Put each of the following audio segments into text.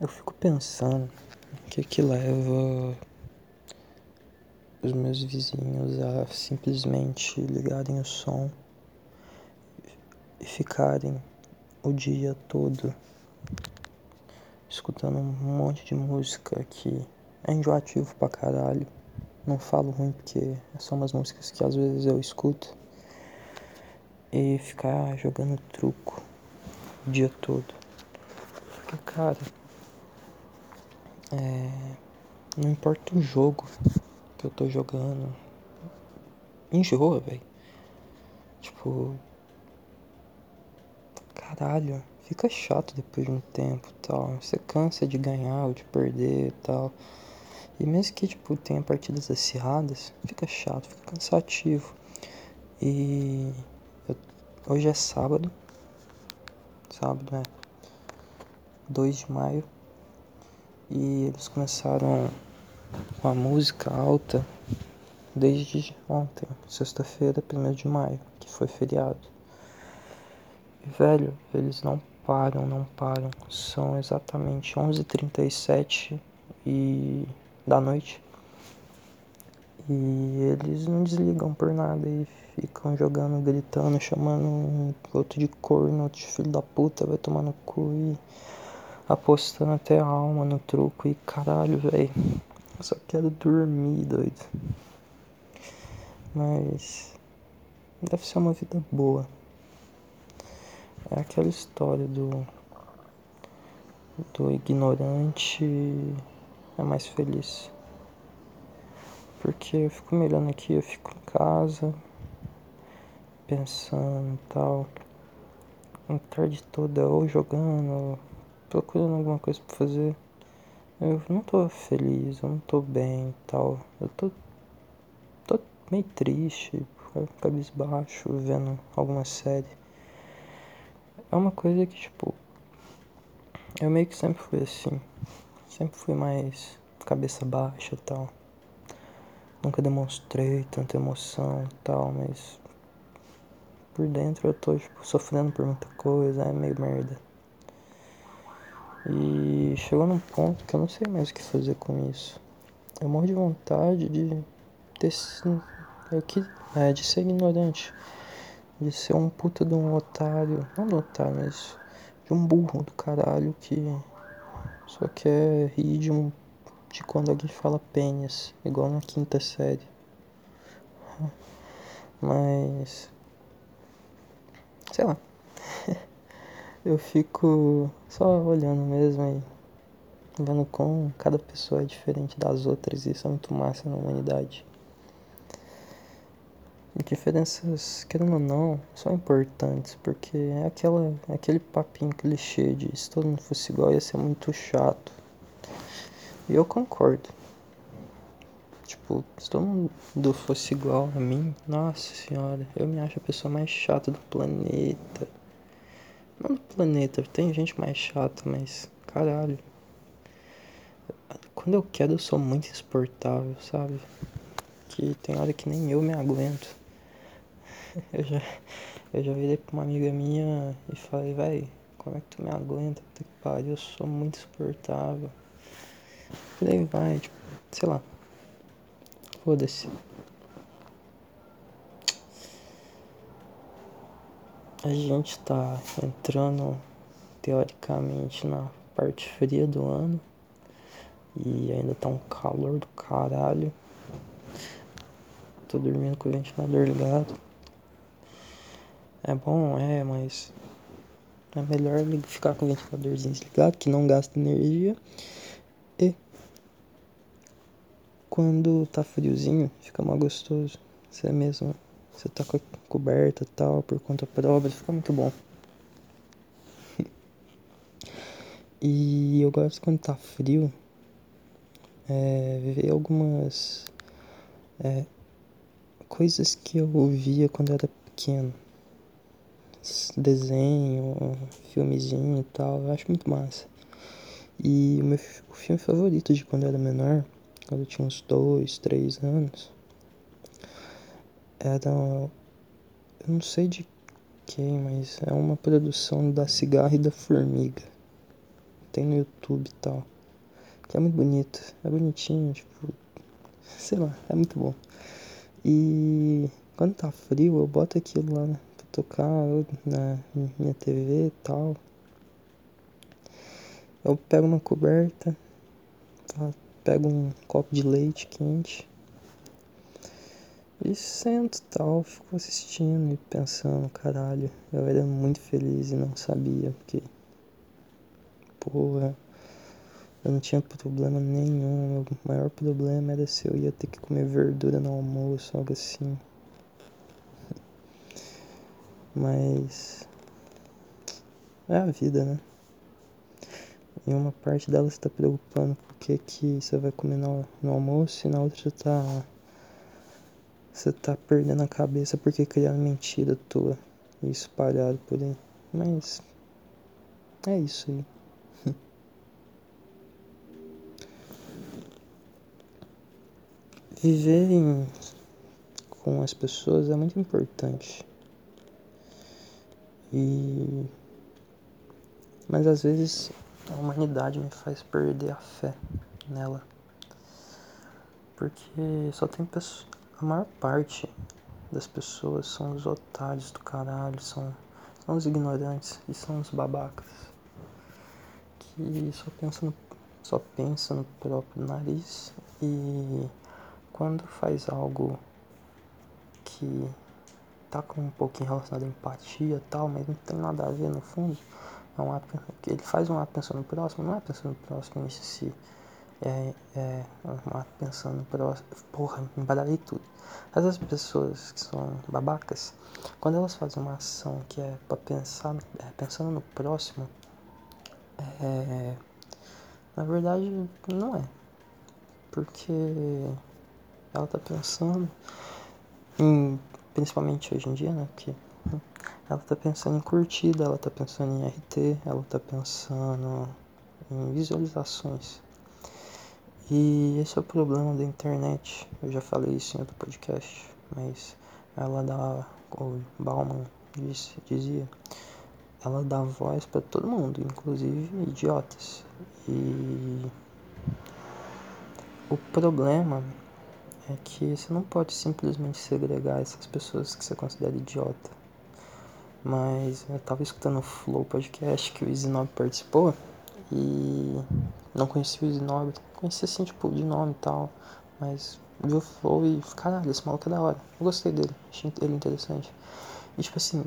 Eu fico pensando o que que leva os meus vizinhos a simplesmente ligarem o som e ficarem o dia todo escutando um monte de música que é enjoativo pra caralho. Não falo ruim porque são umas músicas que às vezes eu escuto. E ficar jogando truco o dia todo. Porque, cara, é, não importa o jogo que eu tô jogando. Enjoa, velho. Tipo. Caralho, fica chato depois de um tempo tal. Você cansa de ganhar ou de perder tal. E mesmo que tipo tenha partidas acirradas, fica chato, fica cansativo. E eu, hoje é sábado. Sábado, né? 2 de maio. E eles começaram com a música alta desde ontem, sexta-feira, 1 de maio, que foi feriado. E, velho, eles não param, não param. São exatamente 11h37 e... da noite. E eles não desligam por nada e ficam jogando, gritando, chamando um outro de corno, outro de filho da puta, vai tomar no cu e apostando até a alma no truco e caralho, velho. Eu só quero dormir, doido. Mas deve ser uma vida boa. É aquela história do do ignorante é mais feliz. Porque eu fico me olhando aqui, eu fico em casa pensando e tal. A tarde toda ou jogando, procurando alguma coisa pra fazer. Eu não tô feliz, eu não tô bem e tal. Eu tô, tô meio triste, cabisbaixo, vendo alguma série. É uma coisa que, tipo, eu meio que sempre fui assim. Sempre fui mais cabeça baixa e tal. Nunca demonstrei tanta emoção e tal, mas por dentro eu tô, tipo, sofrendo por muita coisa, é meio merda. E chegou num ponto que eu não sei mais o que fazer com isso. Eu morro de vontade de ter eu que, é, de ser ignorante. De ser um puta de um otário. Não de um otário, mas de um burro do caralho que só quer rir de um. de quando alguém fala pênis, igual na quinta série. Mas. Sei lá. eu fico só olhando mesmo e vendo como cada pessoa é diferente das outras e isso é muito massa na humanidade. E diferenças, querendo ou não, são importantes, porque é, aquela, é aquele papinho clichê de se todo mundo fosse igual ia ser muito chato. E eu concordo. Tipo, se todo mundo fosse igual a mim, nossa senhora, eu me acho a pessoa mais chata do planeta. Planeta, tem gente mais chata, mas caralho. Quando eu quero eu sou muito insuportável, sabe? Que tem hora que nem eu me aguento. Eu já, eu já virei pra uma amiga minha e falei, véi, como é que tu me aguenta? Puta que pariu, eu sou muito insuportável. E daí vai, tipo, sei lá. Foda-se. A gente tá entrando teoricamente na parte fria do ano e ainda tá um calor do caralho. Tô dormindo com o ventilador ligado. É bom, é, mas é melhor ficar com o ventiladorzinho desligado que não gasta energia. E quando tá friozinho, fica mais gostoso. Você mesmo você tá com a coberta e tal, por conta própria, fica muito bom. e eu gosto quando tá frio, é, ver algumas é, coisas que eu ouvia quando eu era pequeno. Desenho, filmezinho e tal, eu acho muito massa. E o meu o filme favorito de quando eu era menor, quando eu tinha uns dois, três anos, era. Eu não sei de quem, mas é uma produção da Cigarra e da Formiga. tem no YouTube e tal. Que é muito bonito, é bonitinho, tipo, sei lá, é muito bom. E quando tá frio, eu boto aquilo lá né, pra tocar na minha TV e tal. Eu pego uma coberta, tá? pego um copo de leite quente e sento tal, fico assistindo e pensando, caralho, eu era muito feliz e não sabia, porque porra, eu não tinha problema nenhum, meu maior problema era se eu ia ter que comer verdura no almoço, algo assim. Mas é a vida, né? E uma parte dela está preocupando com o que, que você vai comer no, no almoço e na outra você tá você tá perdendo a cabeça porque criaram mentira tua e espalhado por aí. Mas é isso aí. Viver com as pessoas é muito importante. E mas às vezes a humanidade me faz perder a fé nela. Porque só tem pessoas a maior parte das pessoas são os otários do caralho, são, são os ignorantes e são os babacas que só pensam no, só pensa no próprio nariz e quando faz algo que tá com um pouquinho relacionado à empatia e tal, mas não tem nada a ver no fundo, é um ele faz um pensando no próximo, não é pensando no próximo em si é, é pensando próximo. Porra, embaralhei tudo. Essas pessoas que são babacas, quando elas fazem uma ação que é para pensar, é, pensando no próximo, é, na verdade não é. Porque ela tá pensando em, principalmente hoje em dia, né? Porque ela tá pensando em curtida, ela tá pensando em RT, ela tá pensando em visualizações. E esse é o problema da internet. Eu já falei isso em outro podcast, mas ela dá, o Bauman disse, dizia, ela dá voz para todo mundo, inclusive idiotas. E o problema é que você não pode simplesmente segregar essas pessoas que você considera idiota. Mas eu tava escutando o Flow Podcast que o Isinob participou e não conhecia o Zinob, conhecia assim, tipo, de nome e tal, mas vi o Flow e, caralho, esse maluco é da hora. Eu gostei dele, achei ele interessante. E tipo assim,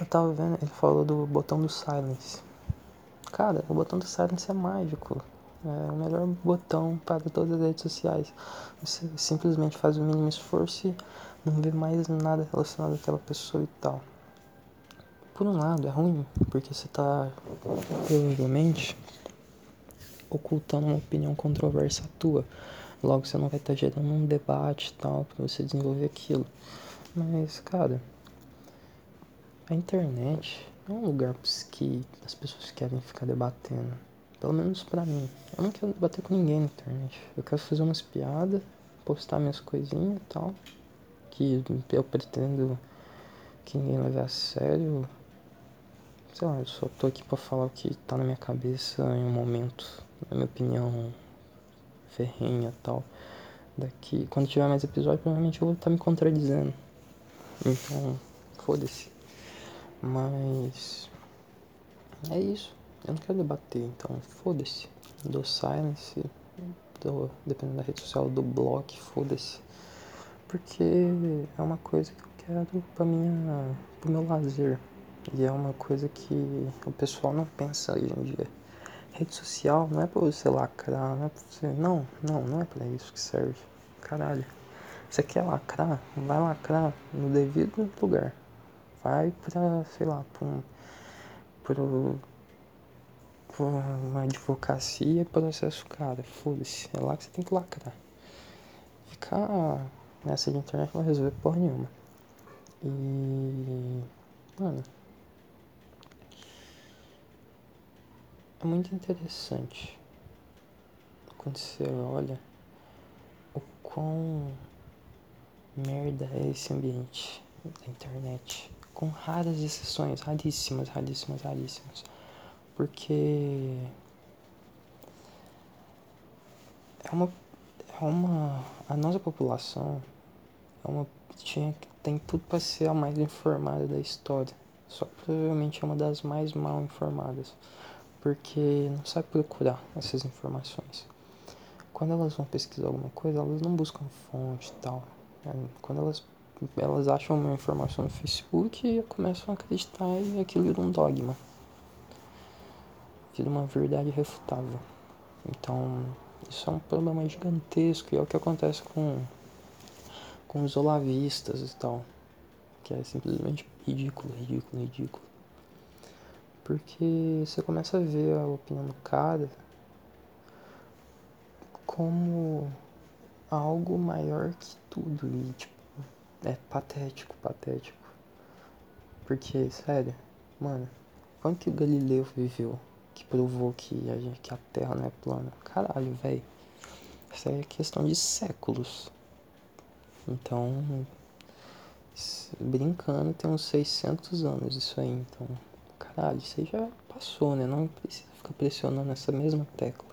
eu tava vendo, ele falou do botão do silence. Cara, o botão do silence é mágico. É o melhor botão para todas as redes sociais. Você simplesmente faz o mínimo esforço e não vê mais nada relacionado àquela pessoa e tal por um lado é ruim, porque você está provavelmente ocultando uma opinião controversa tua. Logo você não vai estar tá gerando um debate tal para você desenvolver aquilo. Mas, cara, a internet é um lugar que as pessoas querem ficar debatendo. Pelo menos pra mim. Eu não quero debater com ninguém na internet. Eu quero fazer umas piadas, postar minhas coisinhas e tal. Que eu pretendo que ninguém leve a sério sei lá, eu só tô aqui pra falar o que tá na minha cabeça em um momento, na minha opinião ferrenha tal. Daqui, quando tiver mais episódio, provavelmente eu vou estar tá me contradizendo. Então, foda-se. Mas. É isso. Eu não quero debater, então foda-se. Dou silence, dou, dependendo da rede social, do bloco, foda-se. Porque é uma coisa que eu quero pra minha, pro meu lazer. E é uma coisa que o pessoal não pensa hoje em dia. Rede social não é pra você lacrar, não é pra você. Não, não, não é pra isso que serve. Caralho. Você quer lacrar? Vai lacrar no devido lugar. Vai pra, sei lá, pra um. Pro, pra uma advocacia processo cara. Foda-se. É lá que você tem que lacrar. Ficar nessa de internet não vai resolver porra nenhuma. E. Mano. É muito interessante quando você olha o quão merda é esse ambiente da internet. Com raras exceções, raríssimas, raríssimas, raríssimas. Porque é uma, é uma. A nossa população é uma. Tinha, tem tudo para ser a mais informada da história. Só que provavelmente é uma das mais mal informadas. Porque não sabe procurar essas informações. Quando elas vão pesquisar alguma coisa, elas não buscam fonte e tal. É, quando elas, elas acham uma informação no Facebook começam a acreditar e aquilo vira um dogma. Vira uma verdade refutável. Então, isso é um problema gigantesco e é o que acontece com, com os olavistas e tal. Que é simplesmente ridículo, ridículo, ridículo. Porque você começa a ver a opinião do cara como algo maior que tudo e tipo, é patético, patético. Porque, sério, mano, quanto que o Galileu viveu? que provou que a, que a Terra não é plana. Caralho, velho. Isso é questão de séculos. Então, brincando, tem uns 600 anos isso aí. Então, caralho, isso aí já passou, né? Não precisa ficar pressionando essa mesma tecla.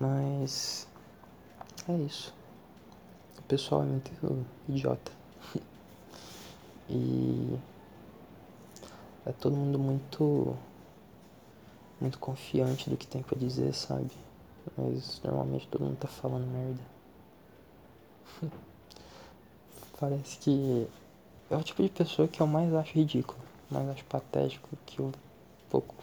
Mas, é isso. O pessoal é muito idiota. e é todo mundo muito muito confiante do que tem para dizer, sabe? Mas normalmente todo mundo tá falando merda. Parece que é o tipo de pessoa que eu mais acho ridículo, mais acho patético, que eu pouco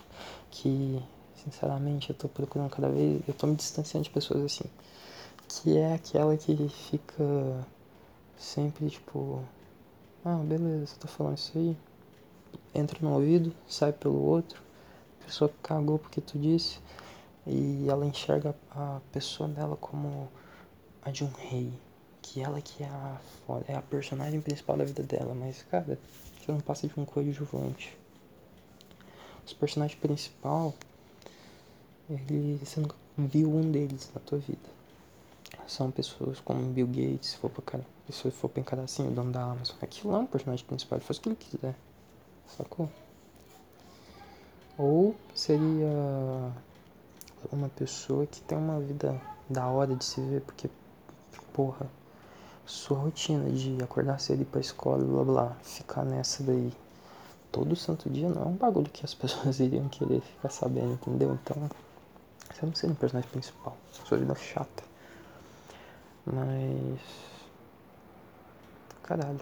que sinceramente eu tô procurando cada vez, eu tô me distanciando de pessoas assim, que é aquela que fica sempre tipo, ah, beleza, você tá falando isso aí, entra no ouvido, sai pelo outro, a pessoa cagou porque tu disse e ela enxerga a pessoa dela como a de um rei, que ela que é a é a personagem principal da vida dela, mas cara, você não passa de um coadjuvante. Os personagens principal, ele, você nunca viu um deles na tua vida. São pessoas como Bill Gates, se for pra, se for pra assim, o dono da Amazon. Aquilo é um personagem principal, ele faz o que ele quiser. Sacou? Ou seria uma pessoa que tem uma vida da hora de se ver, porque, porra, sua rotina de acordar cedo e ir pra escola, blá blá, ficar nessa daí todo santo dia não é um bagulho que as pessoas iriam querer ficar sabendo, entendeu? Então, você não seria um personagem principal, sua vida é chata. Mas. Caralho.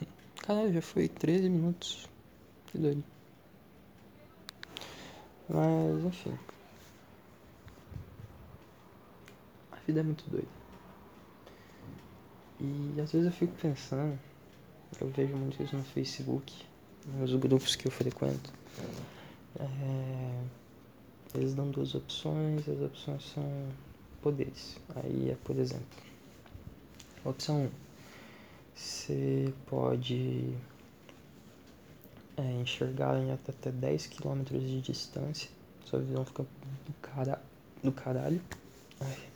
Caralho, já foi 13 minutos. Que doido. Mas, enfim. A vida é muito doida. E às vezes eu fico pensando, eu vejo muito isso no Facebook, nos grupos que eu frequento. É, eles dão duas opções, as opções são poderes. Aí é, por exemplo, opção 1. Um, você pode é, enxergar em até 10 km de distância. Sua visão fica do, cara, do caralho. Ai.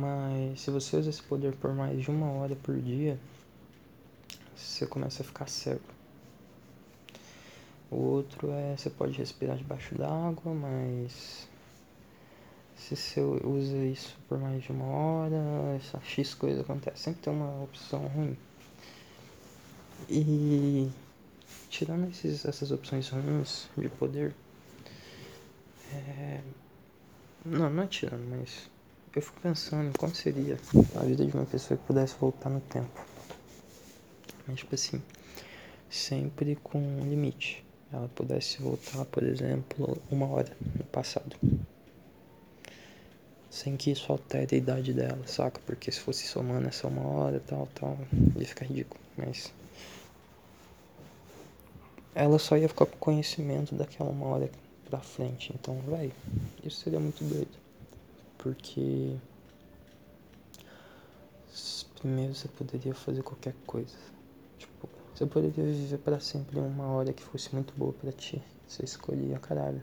Mas se você usa esse poder por mais de uma hora por dia, você começa a ficar cego. O outro é você pode respirar debaixo d'água, mas se você usa isso por mais de uma hora, essa X coisa acontece. Sempre tem uma opção ruim. E tirando esses, essas opções ruins de poder, é... não, não é tirando, mas eu fico pensando em como seria a vida de uma pessoa que pudesse voltar no tempo. Mas tipo assim, sempre com um limite. Ela pudesse voltar, por exemplo, uma hora no passado sem que isso altere a idade dela, saca? Porque se fosse somando essa uma hora, tal, tal, ia ficar ridículo. Mas ela só ia ficar com conhecimento daquela uma hora pra frente. Então, vai, isso seria muito doido. Porque primeiro você poderia fazer qualquer coisa. Tipo, você poderia viver para sempre uma hora que fosse muito boa para ti. Você escolhia, caralho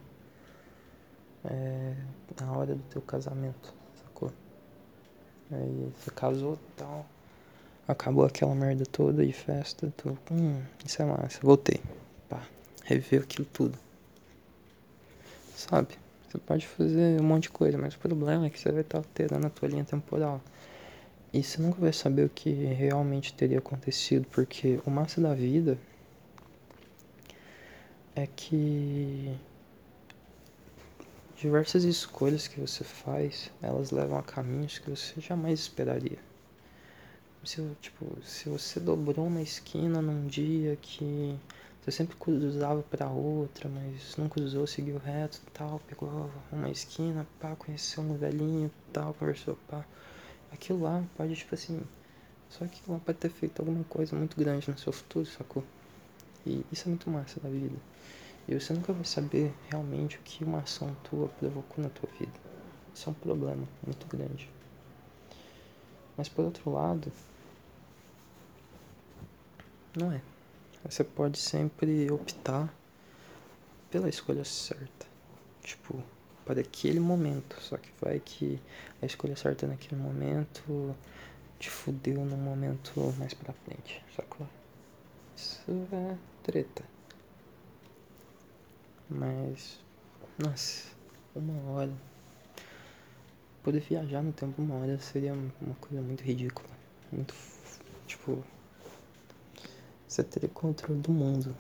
é, na hora do teu casamento, sacou? Aí você casou tal. Acabou aquela merda toda de festa, tu, hum, isso é massa, voltei. Pá, reviveu aquilo tudo. Sabe? Você pode fazer um monte de coisa, mas o problema é que você vai estar alterando a tua linha temporal. E você nunca vai saber o que realmente teria acontecido, porque o massa da vida é que diversas escolhas que você faz, elas levam a caminhos que você jamais esperaria. Se, tipo, se você dobrou uma esquina num dia que você sempre cruzava para outra, mas não cruzou, seguiu reto tal, pegou uma esquina, pá, conheceu um velhinho tal, conversou, pá. Aquilo lá pode, tipo assim, só que lá pode ter feito alguma coisa muito grande no seu futuro, sacou? E isso é muito massa da vida. E você nunca vai saber realmente o que uma ação tua provocou na tua vida. Isso é um problema muito grande. Mas por outro lado, não é. Você pode sempre optar pela escolha certa. Tipo, para aquele momento. Só que vai que a escolha certa naquele momento te fudeu num momento mais pra frente. Sacou? Isso é treta. Mas, nossa, uma hora. Poder viajar no tempo uma hora seria uma coisa muito ridícula. Muito, tipo, você teria controle do mundo.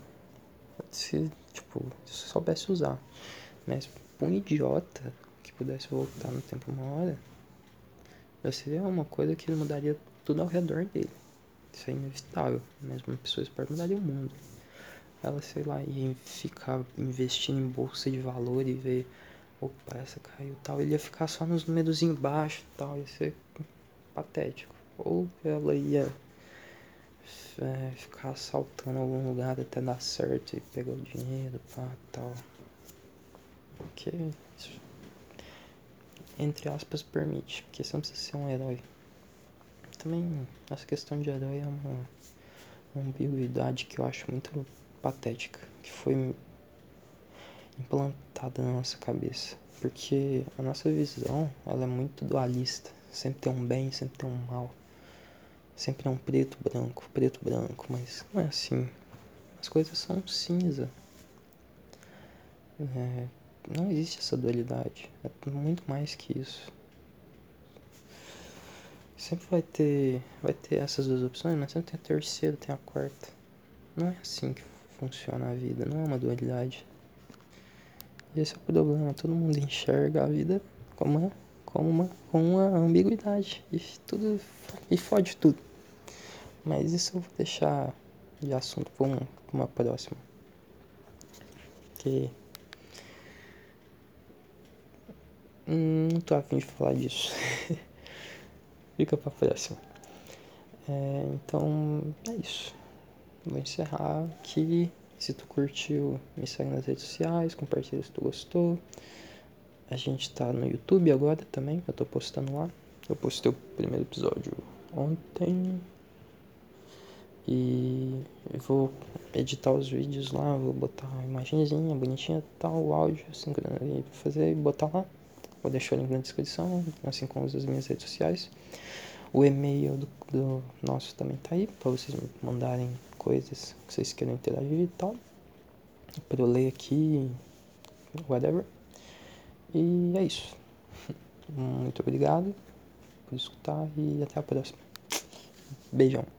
Se, tipo, se soubesse usar. Mas um idiota que pudesse voltar no tempo uma hora, já seria uma coisa que mudaria tudo ao redor dele. Isso é inevitável. Mesmo uma pessoa esperta mudaria o mundo. Ela, sei lá, ia ficar investindo em bolsa de valor e ver, opa, essa caiu tal. Ele ia ficar só nos números embaixo e tal. Ia ser patético. Ou ela ia é, ficar assaltando algum lugar até dar certo e pegar o dinheiro, pá, tal. Porque isso, entre aspas, permite, porque você não precisa ser um herói. Também, essa questão de herói é uma, uma ambiguidade que eu acho muito patética, que foi implantada na nossa cabeça. Porque a nossa visão, ela é muito dualista. Sempre tem um bem, sempre tem um mal. Sempre é um preto, branco, preto, branco, mas não é assim. As coisas são cinza. É, não existe essa dualidade. É muito mais que isso. Sempre vai ter, vai ter essas duas opções, mas sempre tem a terceira, tem a quarta. Não é assim que funciona a vida, não é uma dualidade. Esse é o problema, todo mundo enxerga a vida como uma, como uma, com uma ambiguidade. E tudo. E fode tudo. Mas isso eu vou deixar de assunto para uma, uma próxima. Que. Hum, não tô afim de falar disso. Fica pra próxima. É, então, é isso. Vou encerrar aqui. Se tu curtiu, me segue nas redes sociais, compartilha se tu gostou. A gente tá no YouTube agora também, eu tô postando lá. Eu postei o primeiro episódio ontem. E eu vou editar os vídeos lá, vou botar uma imagenzinha bonitinha, tal, o áudio, assim, fazer e botar lá. Vou deixar o link na descrição, assim como as minhas redes sociais. O e-mail do, do nosso também tá aí, para vocês mandarem coisas que vocês queiram interagir e tal. Para eu ler aqui, whatever. E é isso. Muito obrigado por escutar e até a próxima. Beijão.